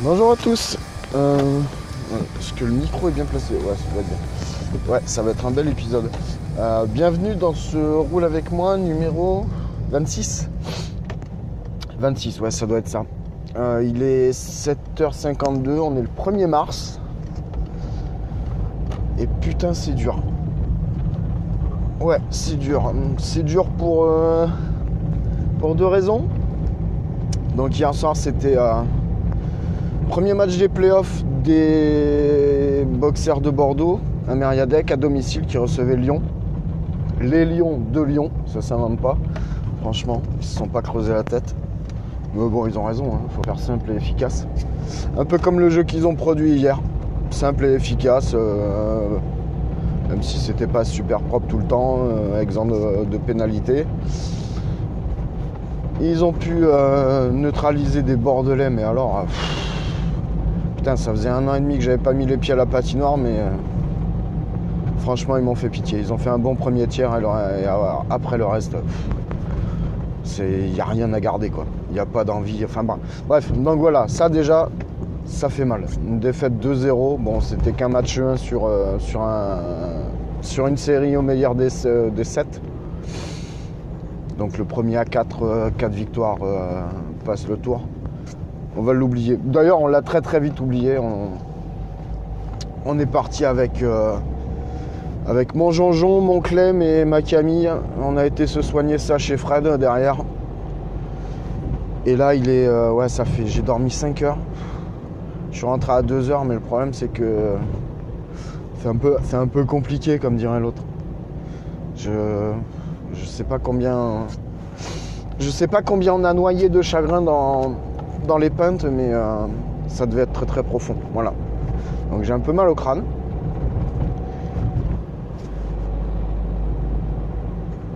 Bonjour à tous. Euh, Est-ce que le micro est bien placé Ouais, ça va être bien. Ouais, ça va être un bel épisode. Euh, bienvenue dans ce roule avec moi numéro 26. 26, ouais, ça doit être ça. Euh, il est 7h52, on est le 1er mars. Et putain, c'est dur. Ouais, c'est dur. C'est dur pour, euh, pour deux raisons. Donc hier soir, c'était premier match des playoffs des boxers de Bordeaux, un Mériadec à domicile qui recevait Lyon. Les Lions de Lyon, ça s'invente pas. Franchement, ils se sont pas creusés la tête. Mais bon, ils ont raison, il faut faire simple et efficace. Un peu comme le jeu qu'ils ont produit hier. Simple et efficace. euh, même si c'était pas super propre tout le temps, euh, exempt de, pénalité. Ils ont pu euh, neutraliser des Bordelais, mais alors. Putain, ça faisait un an et demi que j'avais pas mis les pieds à la patinoire, mais. euh, franchement, ils m'ont fait pitié. Ils ont fait un bon premier tiers et, euh, après le reste. Il n'y a rien à garder, quoi. Il n'y a pas d'envie. Enfin, bref, donc voilà, ça déjà, ça fait mal. Une défaite 2-0. Bon, c'était qu'un match 1 sur, euh, sur, un, sur une série au meilleur des, euh, des 7. Donc le premier à 4, 4 victoires euh, passe le tour. On va l'oublier. D'ailleurs, on l'a très très vite oublié. On, est parti avec, euh, avec mon Jonjon, mon Clem et ma Camille. On a été se soigner ça chez Fred derrière. Et là, il est. euh, ouais, ça fait. J'ai dormi 5 heures. Je suis rentré à 2 heures, mais le problème, c'est que. C'est un, peu, c'est un peu compliqué, comme dirait l'autre. Je. Je sais pas combien. Je sais pas combien on a noyé de chagrin dans, dans les pentes, mais euh, ça devait être très très profond. Voilà. Donc j'ai un peu mal au crâne.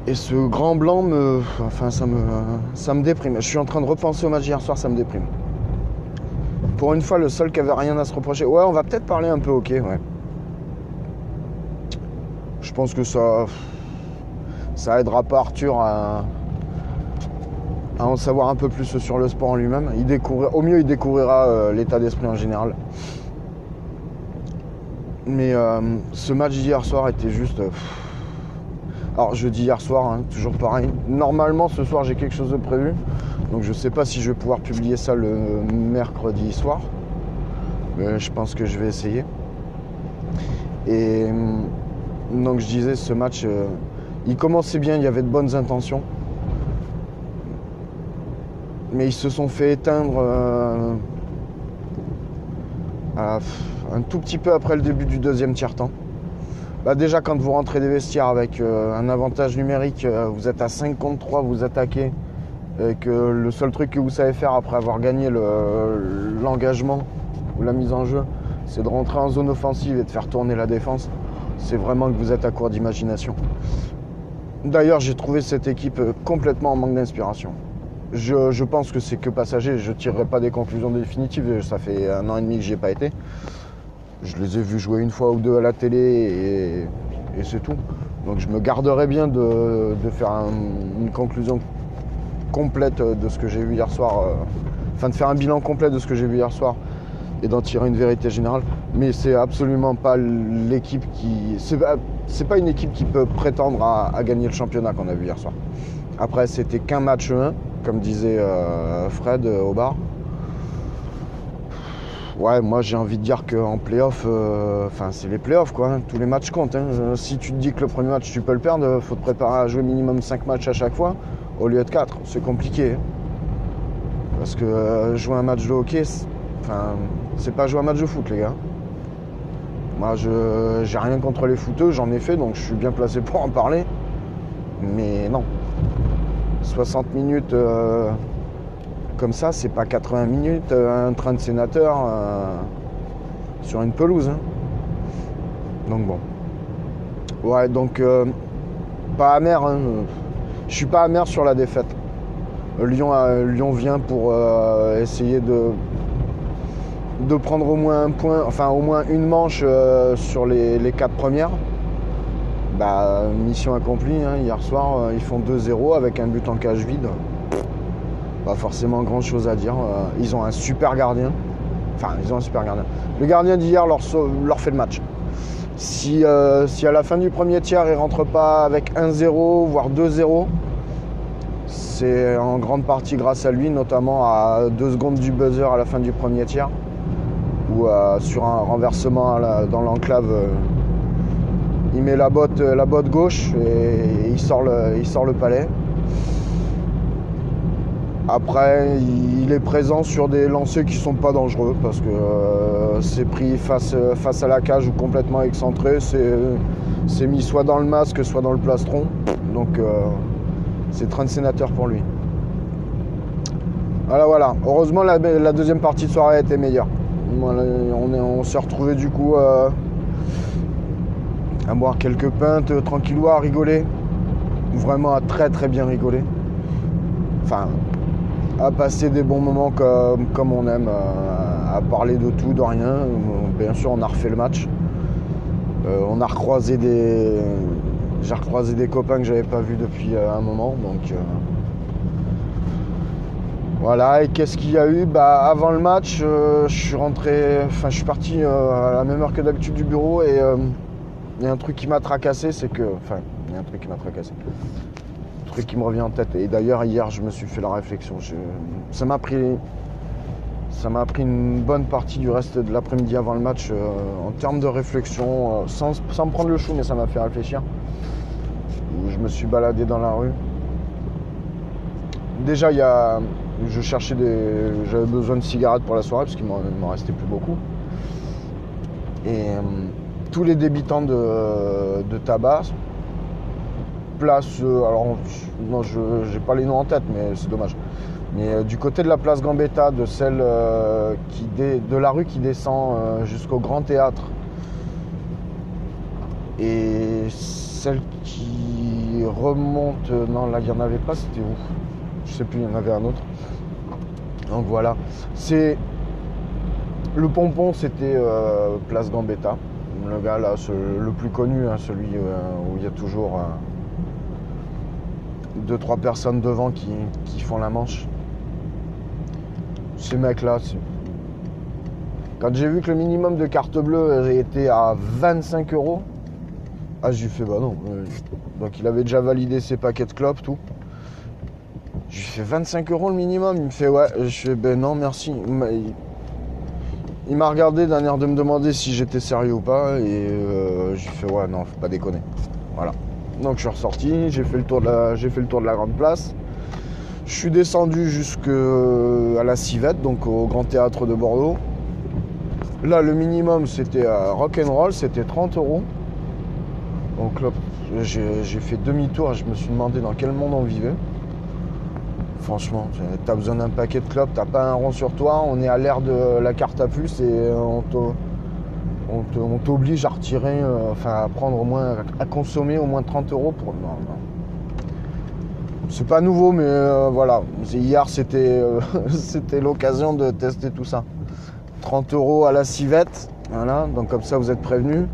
Et ce grand blanc me. Enfin ça me. ça me déprime. Je suis en train de repenser au match hier soir, ça me déprime. Pour une fois, le seul qui avait rien à se reprocher. Ouais, on va peut-être parler un peu hockey, ouais. Je pense que ça. Ça aidera pas Arthur à, en savoir un peu plus sur le sport en lui-même. Il au mieux, il découvrira euh, l'état d'esprit en général. Mais euh, ce match d'hier soir était juste. euh, alors, je dis hier soir, hein, toujours pareil. Normalement, ce soir, j'ai quelque chose de prévu. Donc, je sais pas si je vais pouvoir publier ça le mercredi soir. Mais je pense que je vais essayer. Et hum, donc, je disais, ce match. il commençait bien, il y avait de bonnes intentions. Mais ils se sont fait éteindre euh, un tout petit peu après le début du deuxième tiers-temps. Bah déjà, quand vous rentrez des vestiaires avec euh, un avantage numérique, euh, vous êtes à 5 contre 3, vous attaquez, et que le seul truc que vous savez faire après avoir gagné le- l'engagement ou la mise en jeu, c'est de rentrer en zone offensive et de faire tourner la défense, c'est vraiment que vous êtes à court d'imagination. D'ailleurs, j'ai trouvé cette équipe complètement en manque d'inspiration. Je, pense que c'est que passager. Je ne tirerai pas des conclusions définitives. Ça fait un an et demi que j'y ai pas été. Je les ai vus jouer une fois ou deux à la télé et, c'est tout. Donc je me garderai bien de, faire un- une conclusion complète de ce que j'ai vu hier soir. euh, Enfin, de faire un bilan complet de ce que j'ai vu hier soir et d'en tirer une vérité générale. Mais c'est absolument pas l'équipe qui. C'est pas une équipe qui peut prétendre à, à gagner le championnat qu'on a vu hier soir. Après, c'était qu'un match 1, comme disait euh, Fred euh, au bar. Ouais, moi j'ai envie de dire qu'en playoff, euh, enfin c'est les playoffs quoi, hein. tous les matchs comptent. hein. Si tu te dis que le premier match tu peux le perdre, faut te préparer à jouer minimum 5 matchs à chaque fois au lieu de 4. C'est compliqué. hein. Parce que jouer un match de hockey, c'est- pas jouer un match de foot les gars. Moi j'ai rien contre les footeux, j'en ai fait donc je suis bien placé pour en parler. Mais non. 60 minutes euh, comme ça, c'est pas 80 minutes, euh, un train de sénateur euh, sur une pelouse. hein. Donc bon. Ouais, donc pas amer. hein. Je suis pas amer sur la défaite. Lyon, vient pour essayer de, prendre au moins un point, enfin au moins une manche sur les quatre premières. Bah, mission accomplie. hein. Hier soir, euh, ils font 2-0 avec un but en cage vide pas forcément grand chose à dire. Euh, Ils ont un super gardien. Enfin, ils ont un super gardien. Le gardien d'hier leur, fait le match. Si, euh, si à la fin du premier tiers, ils rentrent pas avec 1-0, voire 2-0, c'est en grande partie grâce à lui, notamment à 2 secondes du buzzer à la fin du premier tiers, ou sur un renversement dans l'enclave. Euh, il met la botte, la botte gauche et il sort le, il sort le palais. Après, il est présent sur des lancers qui sont pas dangereux parce que euh, c'est pris face, face à la cage ou complètement excentré. C'est mis soit dans le masque, soit dans le plastron. Donc euh, c'est train de sénateur pour lui. Voilà, voilà. Heureusement, la, deuxième partie de soirée a été meilleure. On on s'est retrouvé du coup euh, à boire quelques pintes, euh, tranquillou, à rigoler. Vraiment à très très bien rigoler. Enfin, à passer des bons moments comme, comme on aime, euh, à parler de tout, de rien. Euh, Bien sûr, on a refait le match. On a recroisé des. J'ai recroisé des copains que j'avais pas vus depuis un moment, donc. Voilà, et qu'est-ce qu'il y a eu? Bah, Avant le match, je suis rentré, enfin je suis parti à la même heure que d'habitude du bureau et il y a un truc qui m'a tracassé, c'est que, enfin, il y a un truc qui m'a tracassé, un truc qui me revient en tête. Et d'ailleurs hier, je me suis fait la réflexion. Ça m'a pris, ça m'a pris une bonne partie du reste de l'après-midi avant le match euh, en termes de réflexion, euh, sans, sans me prendre le chou, mais ça m'a fait réfléchir. Je me suis baladé dans la rue. Déjà, il y a, je cherchais des, j'avais besoin de cigarettes pour la soirée parce qu'il m'en m'en restait plus beaucoup. Et euh, tous les débitants de, tabac, place, euh, alors non, je n'ai pas les noms en tête, mais c'est dommage. Mais euh, du côté de la place Gambetta, de celle euh, qui dé- de la rue qui descend jusqu'au Grand Théâtre, et celle qui remonte, non là il n'y en avait pas, c'était où? Je sais plus, il y en avait un autre. Donc voilà, c'est le pompon, c'était place Gambetta. Le gars là, le plus connu, hein, celui euh, où il y a toujours euh, deux trois personnes devant qui, font la manche. Ces mecs-là, c'est- quand j'ai vu que le minimum de carte bleue était à 25 euros, ah j'ai fait bah non. Donc il avait déjà validé ses paquets de clopes, tout. Je lui fais 25 euros le minimum. Il me fait ouais. Je fais ben non merci. Il m'a- regardé d'un air de me demander si j'étais sérieux ou pas et euh, j'ai fait ouais non faut pas déconner. Voilà. Donc je suis ressorti, j'ai fait le tour de la, j'ai fait le tour de la grande place. Je suis descendu jusqu'à la Civette, donc au Grand Théâtre de Bordeaux. Là le minimum c'était à Rock'n'Roll, c'était 30 euros. Donc là j'ai fait demi-tour et je me suis demandé dans quel monde on vivait. Franchement, t'as besoin d'un paquet de clopes, t'as pas un rond sur toi, on est à l'ère de la carte à puce et on te- on t'oblige à retirer, euh, enfin à prendre au moins, à consommer au moins 30 euros pour. Non. C'est pas nouveau, mais euh, voilà. Hier, c'était euh, c'était l'occasion de tester tout ça. 30 euros à la civette. Voilà, donc comme ça, vous êtes prévenus.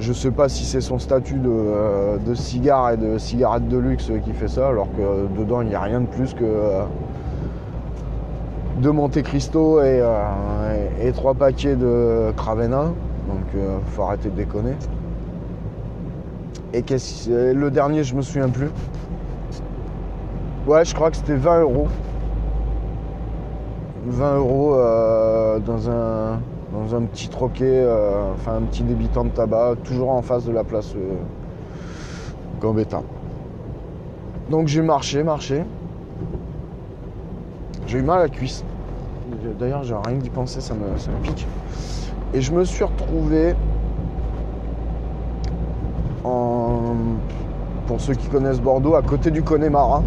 Je sais pas si c'est son statut de, euh, de cigare et de cigarette de luxe qui fait ça, alors que dedans, il n'y a rien de plus que euh, de Monte Cristo et, euh, trois paquets de Cravena. Donc, euh, faut arrêter de déconner. Et le dernier, je me souviens plus. Ouais, je crois que c'était 20 euros. 20 euros euh, dans, un, dans un petit troquet, euh, enfin un petit débitant de tabac, toujours en face de la place euh, Gambetta. Donc j'ai marché, marché. J'ai eu mal à la cuisse. D'ailleurs, j'ai rien d'y penser, ça me, ça me pique. Et je me suis retrouvé en. Pour ceux qui connaissent Bordeaux, à côté du Connemara.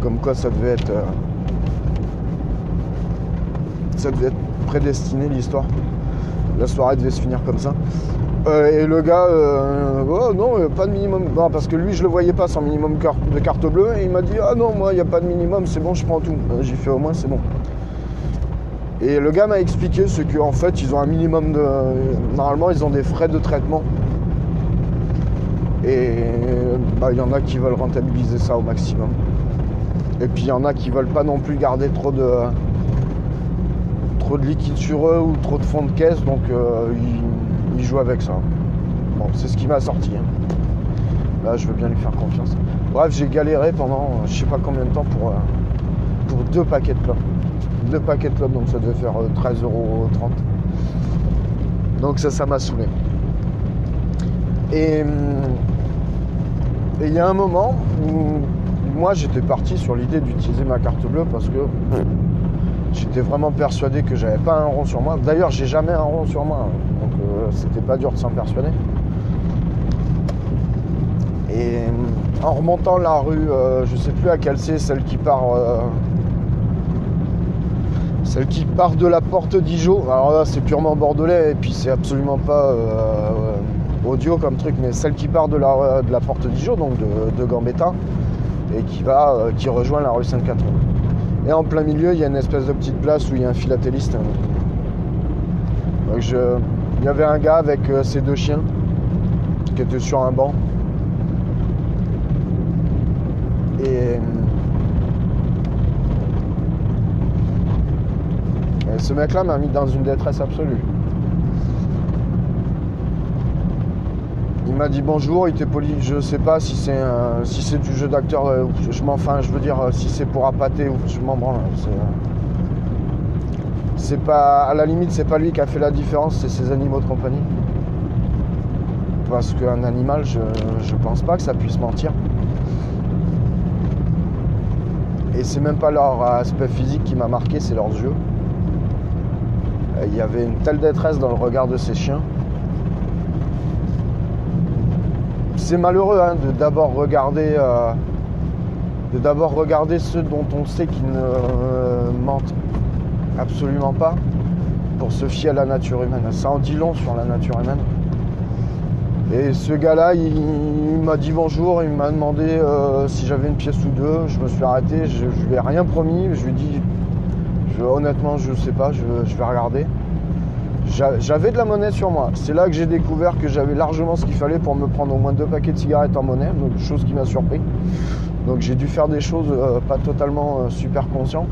Comme quoi ça devait être. euh, ça devait être prédestiné l'histoire. La soirée devait se finir comme ça. Euh, et le gars, euh, oh non, euh, pas de minimum. Parce que lui, je le voyais pas sans minimum de carte bleue. Et il m'a dit, ah non, moi, il n'y a pas de minimum, c'est bon, je prends tout. J'ai fait au moins, c'est bon. Et le gars m'a expliqué ce qu'en fait, ils ont un minimum de. Normalement, ils ont des frais de traitement. Et bah, il y en a qui veulent rentabiliser ça au maximum. Et puis il y en a qui veulent pas non plus garder trop de trop de liquide sur eux ou trop de fond de caisse, donc euh, ils, jouent avec ça. Bon, c'est ce qui m'a sorti. hein. Là, je veux bien lui faire confiance. Bref, j'ai galéré pendant euh, je sais pas combien de temps pour, euh, pour deux paquets de clopes. Deux paquets de clopes, donc ça devait faire euh, 13,30 euros. Donc ça, ça m'a saoulé. Hum, et il y a un moment où moi j'étais parti sur l'idée d'utiliser ma carte bleue parce que j'étais vraiment persuadé que j'avais pas un rond sur moi. D'ailleurs, j'ai jamais un rond sur moi, hein. donc euh, c'était pas dur de s'en persuader. Et euh, en remontant la rue, euh, je sais plus à quelle c'est, celle qui part, euh, celle qui part de la porte d'Ijo. Alors là, c'est purement bordelais et puis c'est absolument pas audio comme truc, mais celle qui part de la, de la porte d'Ijo, donc de, de Gambetta, et qui va, qui rejoint la rue Sainte-Catherine. Et en plein milieu, il y a une espèce de petite place où il y a un philatéliste. Donc je- il y avait un gars avec euh, ses deux chiens qui était sur un banc. Et, et ce mec-là m'a mis dans une détresse absolue. Il m'a dit bonjour, il était poli. Je sais pas si c'est si c'est du jeu d'acteur. euh, Je je veux dire euh, si c'est pour appâter ou je m'en branle. C'est, euh, C'est pas à la limite, c'est pas lui qui a fait la différence, c'est ses animaux de compagnie. Parce qu'un animal, je, je pense pas que ça puisse mentir. Et c'est même pas leur aspect physique qui m'a marqué, c'est leurs yeux. Il y avait une telle détresse dans le regard de ces chiens. C'est malheureux hein, de d'abord regarder, euh, de d'abord regarder ceux dont on sait qu'ils ne euh, mentent absolument pas pour se fier à la nature humaine. Ça en dit long sur la nature humaine. Et ce gars-là, il, m'a dit bonjour, il m'a demandé euh, si j'avais une pièce ou deux. Je me suis arrêté, je, je lui ai rien promis. Je lui ai dit, honnêtement, je sais pas, je vais regarder. J'a- J'avais de la monnaie sur moi. C'est là que j'ai découvert que j'avais largement ce qu'il fallait pour me prendre au moins deux paquets de cigarettes en monnaie, donc chose qui m'a surpris. Donc j'ai dû faire des choses euh, pas totalement euh, super conscient.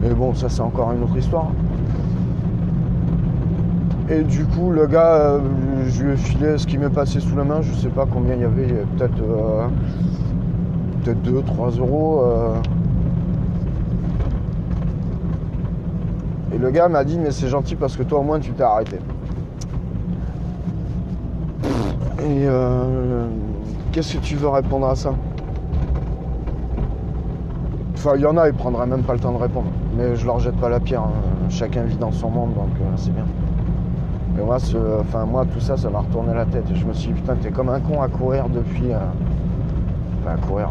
Mais bon, ça c'est encore une autre histoire. Et du coup, le gars, euh, je lui ai filé ce qui m'est passé sous la main. Je sais pas combien il y avait, peut-être peut-être 2, 3 euros. Et le gars m'a dit, mais c'est gentil parce que toi au moins tu t'es arrêté. Et euh, qu'est-ce que tu veux répondre à ça? Enfin, il y en a, ils prendraient même pas le temps de répondre. Mais je leur jette pas la pierre. hein. Chacun vit dans son monde, donc euh, c'est bien. Mais moi, ce- enfin, moi, tout ça, ça m'a retourné la tête. Je me suis dit, putain, t'es comme un con à courir depuis. euh, Enfin, à courir.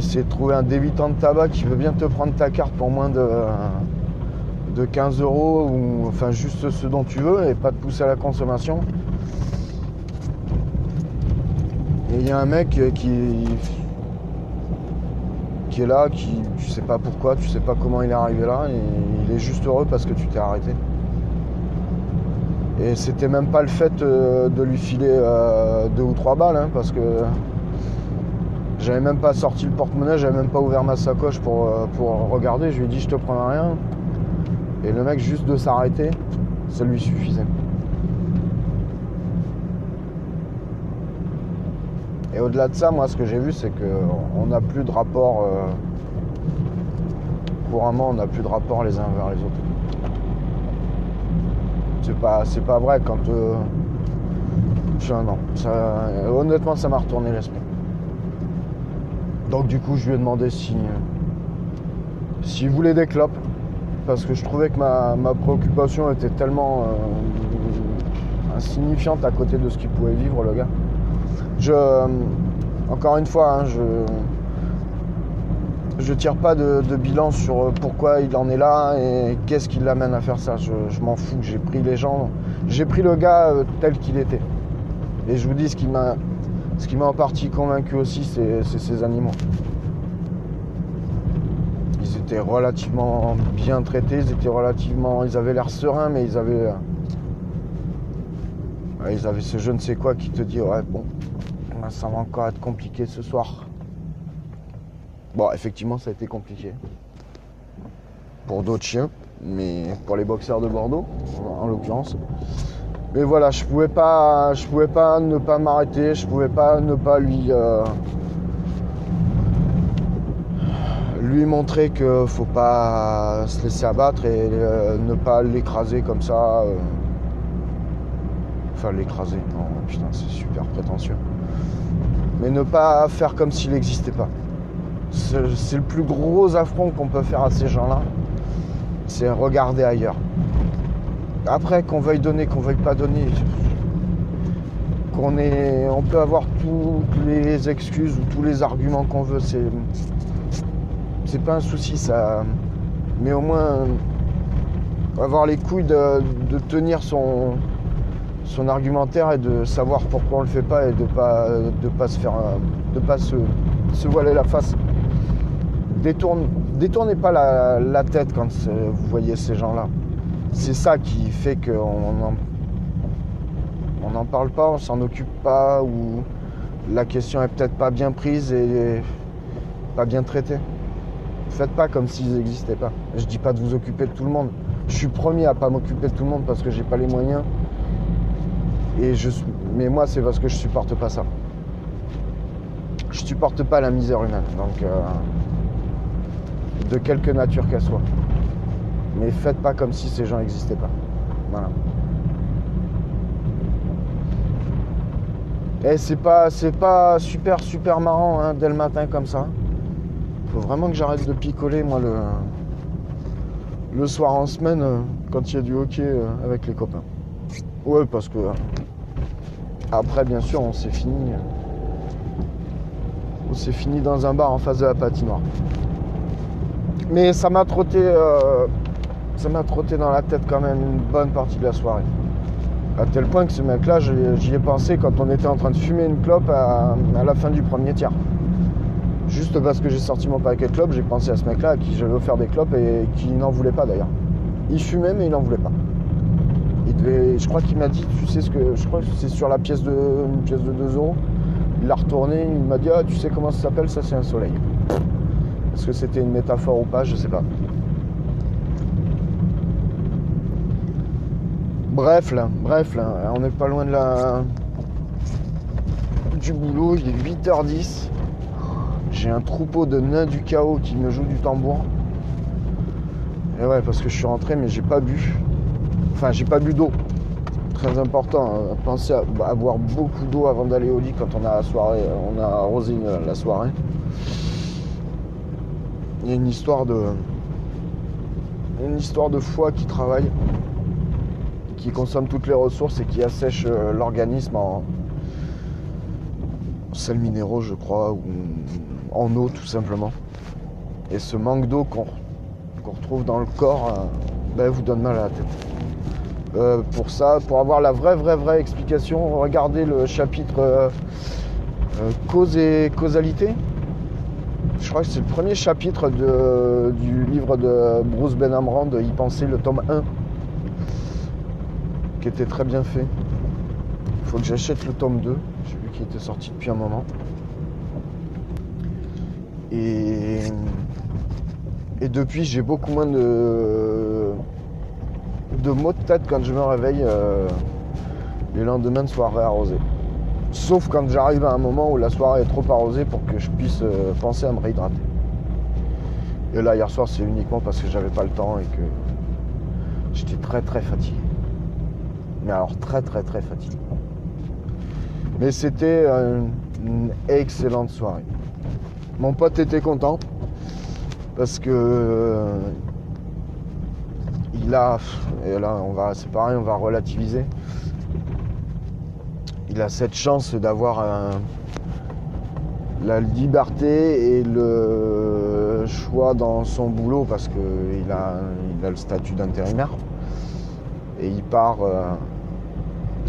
C'est trouver un débitant de tabac qui veut bien te prendre ta carte pour moins de, de 15 euros ou enfin juste ce dont tu veux et pas te pousser à la consommation. Et il y a un mec qui, qui est là, qui tu sais pas pourquoi, tu sais pas comment il est arrivé là, et il est juste heureux parce que tu t'es arrêté. Et c'était même pas le fait euh, de lui filer euh, deux ou trois balles, hein, parce que j'avais même pas sorti le porte-monnaie, j'avais même pas ouvert ma sacoche pour, euh, pour regarder. Je lui ai dit je te prends rien. Et le mec juste de s'arrêter, ça lui suffisait. Et au-delà de ça, moi ce que j'ai vu c'est qu'on n'a plus de rapport. couramment on n'a plus de rapport les uns vers les autres. C'est pas, c'est pas vrai quand. Euh, non, honnêtement, ça m'a retourné l'esprit. Donc, du coup, je lui ai demandé si. S'il voulait des clopes. Parce que je trouvais que ma, préoccupation était tellement euh, insignifiante à côté de ce qu'il pouvait vivre, le gars. Je. Encore une fois, hein, je je tire pas de, bilan sur euh, pourquoi il en est là et qu'est-ce qui l'amène à faire ça. Je, m'en fous. J'ai pris les gens, j'ai pris le gars euh, tel qu'il était. Et je vous dis ce qui m'a, ce qui m'a en partie convaincu aussi, c'est ces animaux. Relativement bien traités, ils étaient relativement, ils avaient l'air sereins, mais ils avaient, euh, ils avaient ce je ne sais quoi qui te dit ouais bon, ça va encore être compliqué ce soir. Bon, effectivement, ça a été compliqué. Pour d'autres chiens, mais pour les boxeurs de Bordeaux, en l'occurrence. Mais voilà, je pouvais pas, je pouvais pas ne pas m'arrêter, je pouvais pas ne pas lui euh, lui montrer que faut pas se laisser abattre et euh, ne pas l'écraser comme ça. Euh. Enfin, l'écraser, non, putain, c'est super prétentieux. Mais ne pas faire comme s'il n'existait pas. C'est le plus gros affront qu'on peut faire à ces gens-là. C'est regarder ailleurs. Après, qu'on veuille donner, qu'on veuille pas donner, qu'on on peut avoir toutes les excuses ou tous les arguments qu'on veut. C'est pas un souci ça. Mais au moins avoir les couilles de, tenir son, argumentaire et de savoir pourquoi on le fait pas et de pas pas se faire de pas se, voiler la face détournez pas la, tête quand vous voyez ces gens-là. C'est ça qui fait qu'on n'en parle pas, on s'en occupe pas, ou la question est peut-être pas bien prise et pas bien traitée. Faites pas comme s'ils n'existaient pas. Je dis pas de vous occuper de tout le monde. Je suis premier à pas m'occuper de tout le monde parce que j'ai pas les moyens. Mais moi, c'est parce que je supporte pas ça. Je supporte pas la misère humaine. Donc, euh, de quelque nature qu'elle soit. Mais faites pas comme si ces gens n'existaient pas. Voilà. Et c'est pas, c'est pas super super marrant hein, dès le matin comme ça. Faut vraiment que j'arrête de picoler moi le, le soir en semaine euh, quand il y a du hockey euh, avec les copains. Ouais parce que après bien sûr on s'est fini. On s'est fini dans un bar en face de la patinoire. Mais ça m'a trotté, euh, ça m'a trotté dans la tête quand même une bonne partie de la soirée. À tel point que ce mec-là, j'y ai pensé quand on était en train de fumer une clope à, la fin du premier tiers. Juste parce que j'ai sorti mon paquet de clopes, j'ai pensé à ce mec-là à qui j'avais offert des clopes et qui n'en voulait pas d'ailleurs. Il fumait mais il n'en voulait pas. Il devait, je crois qu'il m'a dit, tu sais ce que, je crois que c'est sur la pièce de, une pièce de 2 euros. Il l'a retourné, il m'a dit, ah tu sais comment ça s'appelle, ça c'est un soleil. Est-ce que c'était une métaphore ou pas Je sais pas. Bref là, bref là, on n'est pas loin de la du boulot, il est 8h10. J'ai un troupeau de nains du chaos qui me joue du tambour. Et ouais, parce que je suis rentré, mais j'ai pas bu. Enfin, j'ai pas bu d'eau. Très important. Hein. Pensez à, boire beaucoup d'eau avant d'aller au lit quand on a la soirée, on a arrosé la soirée il y a une histoire de une histoire de foie qui travaille, qui consomme toutes les ressources et qui assèche euh, l'organisme en sels minéraux, je crois, en eau tout simplement. Et ce manque d'eau qu'on retrouve dans le corps euh, ben, vous donne mal à la tête. Euh, pour ça, pour avoir la vraie, vraie, vraie explication, regardez le chapitre Euh, cause et causalité. Je crois que c'est le premier chapitre du livre de Bruce Benamran de Y penser, le tome 1, qui était très bien fait. Il faut que j'achète le tome 2, j'ai vu qu'il était sorti depuis un moment. Et, et depuis, j'ai beaucoup moins de, de maux de tête quand je me réveille euh, les lendemains de soirée arrosée. Sauf quand j'arrive à un moment où la soirée est trop arrosée pour que je puisse euh, penser à me réhydrater. Et là, hier soir, c'est uniquement parce que j'avais pas le temps et que j'étais très très fatigué. Mais alors très très très fatigué. Mais c'était une excellente soirée. Mon pote était content parce que euh, il a et là on va c'est pareil on va relativiser. Il a cette chance d'avoir la liberté et le choix dans son boulot parce qu'il a, il a le statut d'intérimaire. Et il part euh,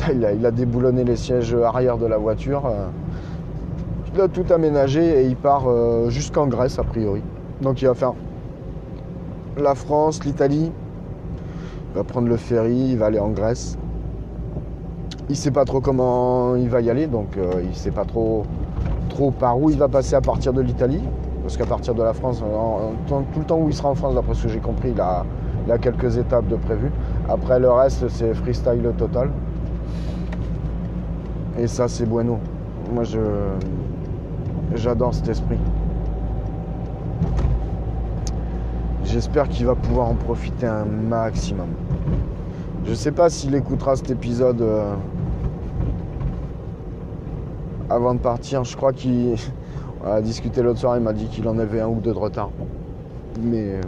il, a, il a déboulonné les sièges arrière de la voiture euh, tout aménagé et il part euh, jusqu'en Grèce a priori donc il va faire la France, l'Italie il va prendre le ferry, il va aller en Grèce il sait pas trop comment il va y aller, donc euh, il sait pas trop, trop par où il va passer à partir de l'Italie. Parce qu'à partir de la France, tout le temps où il sera en France, d'après ce que j'ai compris, il a, a quelques étapes de prévues. Après le reste, c'est freestyle total. Et ça, c'est bueno. Moi, je, j'adore cet esprit. J'espère qu'il va pouvoir en profiter un maximum. Je sais pas s'il écoutera cet épisode euh, avant de partir. Je crois qu'il a discuté l'autre soir. Il m'a dit qu'il en avait un ou deux de retard. Mais euh,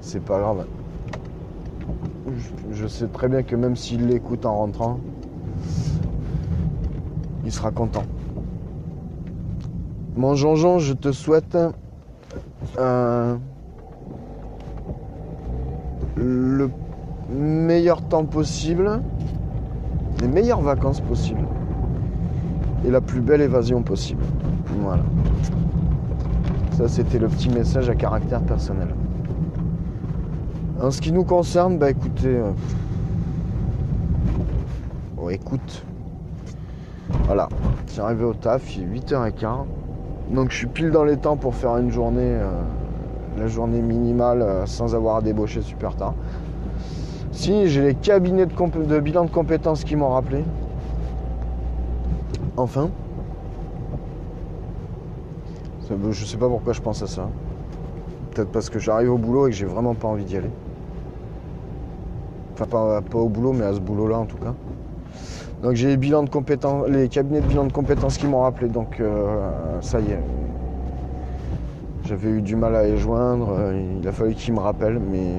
c'est pas grave. Je sais très bien que même s'il l'écoute en rentrant, il sera content. Mon Jean-Jean, je te souhaite le meilleur temps possible, les meilleures vacances possibles et la plus belle évasion possible. Voilà. Ça, c'était le petit message à caractère personnel. En ce qui nous concerne, bah écoutez. euh, Oh, écoute. Voilà. J'ai arrivé au taf, il est 8h15. Donc je suis pile dans les temps pour faire une journée, euh, la journée minimale euh, sans avoir à débaucher super tard. Si, j'ai les cabinets de, bilan de compétences qui m'ont rappelé. Enfin. Ça, Je sais pas pourquoi je pense à ça. Peut-être parce que j'arrive au boulot et que j'ai vraiment pas envie d'y aller. Enfin, pas, pas au boulot, mais à ce boulot-là en tout cas. Donc j'ai les, cabinets de bilan de compétences qui m'ont rappelé, donc euh, ça y est. J'avais eu du mal à les joindre, euh, il a fallu qu'ils me rappellent, mais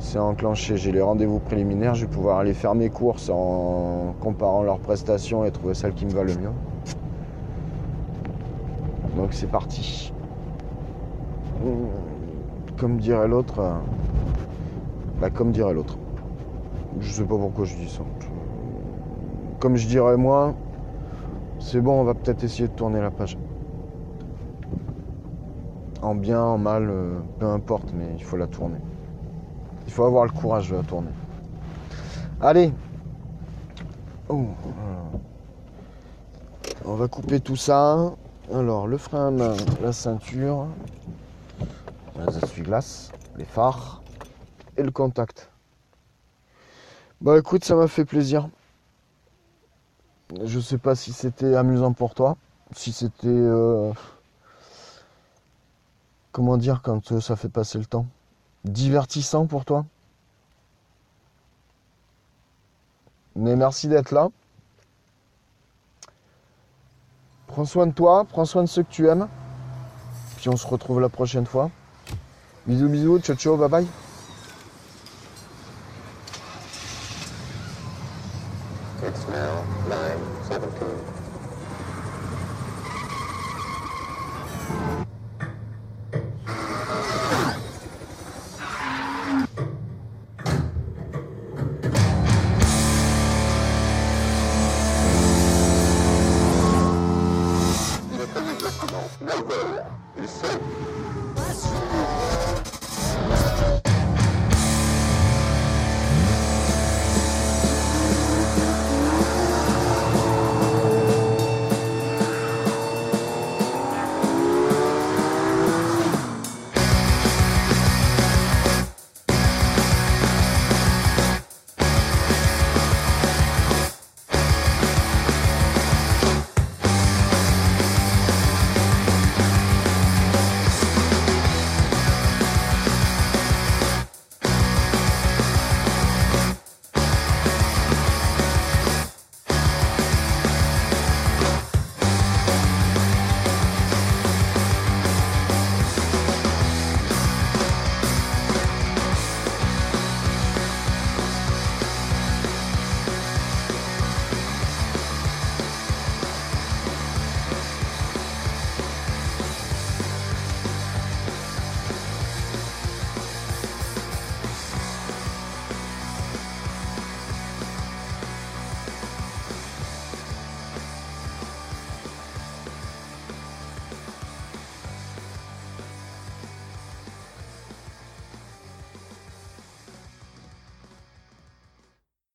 c'est enclenché. J'ai les rendez-vous préliminaires, je vais pouvoir aller faire mes courses en comparant leurs prestations et trouver celle qui me va le mieux. Donc c'est parti. Comme dirait l'autre, euh, bah, comme dirait l'autre. Je sais pas pourquoi je dis ça. Comme je dirais moi, c'est bon, on va peut-être essayer de tourner la page. En bien, en mal, euh, peu importe, mais il faut la tourner. Il faut avoir le courage de la tourner. Allez. Oh. On va couper tout ça. Alors, le frein à main, la ceinture, les essuie-glaces, les phares et le contact. Bah écoute, ça m'a fait plaisir. Je sais pas si c'était amusant pour toi, si c'était euh, comment dire quand euh, ça fait passer le temps, divertissant pour toi. Mais merci d'être là. Prends soin de toi, prends soin de ceux que tu aimes. Puis on se retrouve la prochaine fois. Bisous bisous, ciao ciao, bye bye.